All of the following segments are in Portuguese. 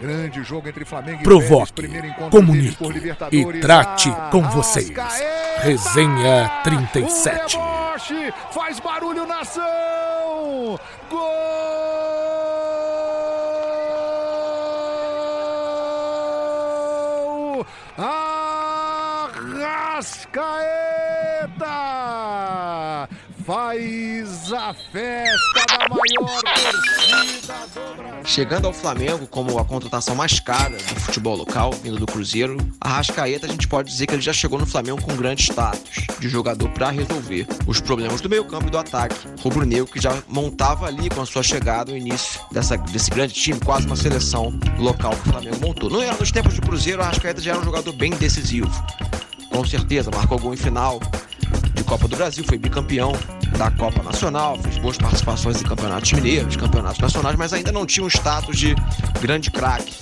Grande jogo entre Flamengo e Provoque, encontro comunique e trate Ah, com vocês. Resenha Um 37. deboche, faz barulho nação! Gol! Arrascaeta! Faz a festa da maior torcida do Brasil. Chegando ao Flamengo como a contratação mais cara do futebol local, vindo do Cruzeiro, a Rascaeta a gente pode dizer que ele já chegou no Flamengo com grande status de jogador para resolver os problemas do meio-campo e do ataque. Rubro-negro que já montava ali com a sua chegada o início dessa, desse grande time, quase uma seleção local que o Flamengo montou. Não era nos tempos do Cruzeiro, a Rascaeta já era um jogador bem decisivo. Com certeza, marcou gol em final de Copa do Brasil, foi bicampeão da Copa Nacional, fez boas participações em campeonatos mineiros, campeonatos nacionais, mas ainda não tinha um status de grande craque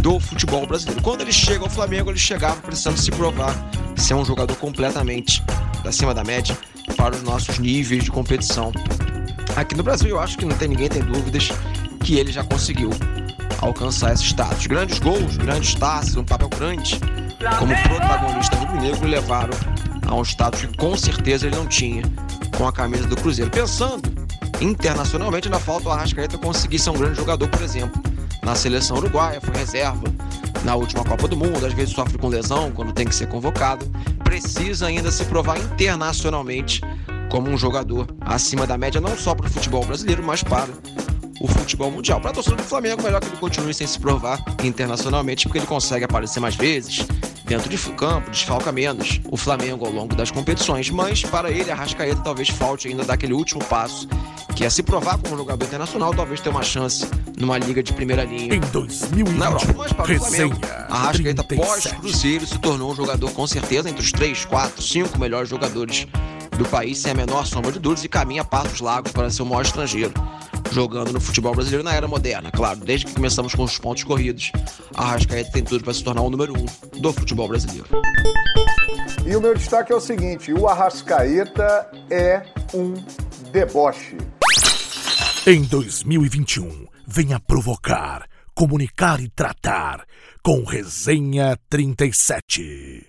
do futebol brasileiro. Quando ele chega ao Flamengo, ele chegava precisando se provar ser um jogador completamente acima da média para os nossos níveis de competição. Aqui no Brasil, eu acho que não tem ninguém tem dúvidas que ele já conseguiu alcançar esse status. Grandes gols, grandes taças, um papel grande como protagonista rubro-negro levaram a um status que com certeza ele não tinha com a camisa do Cruzeiro. Pensando internacionalmente, ainda falta o Arrascaeta conseguir ser um grande jogador, por exemplo, na seleção uruguaia, foi reserva na última Copa do Mundo, às vezes sofre com lesão quando tem que ser convocado. Precisa ainda se provar internacionalmente como um jogador acima da média, não só para o futebol brasileiro, mas para o futebol mundial. Para a torcida do Flamengo, melhor que ele continue sem se provar internacionalmente, porque ele consegue aparecer mais vezes dentro de campo, desfalca menos o Flamengo ao longo das competições. Mas para ele, a Rascaeta talvez falte ainda dar aquele último passo, que é se provar como jogador internacional, talvez ter uma chance numa liga de primeira linha. Em 2020, Na Europa, mas para o Flamengo, a Rascaeta 37. pós-Cruzeiro se tornou um jogador com certeza entre os 3, 4, 5 melhores jogadores do país, sem a menor sombra de dúvidas, e caminha passos largos para ser o maior estrangeiro jogando no futebol brasileiro na era moderna. Claro, desde que começamos com os pontos corridos, a Rascaeta tem tudo para se tornar o número um do futebol brasileiro. E o meu destaque é o seguinte: o Arrascaeta é um deboche. Em 2021, venha provocar, comunicar e tratar com Resenha 37.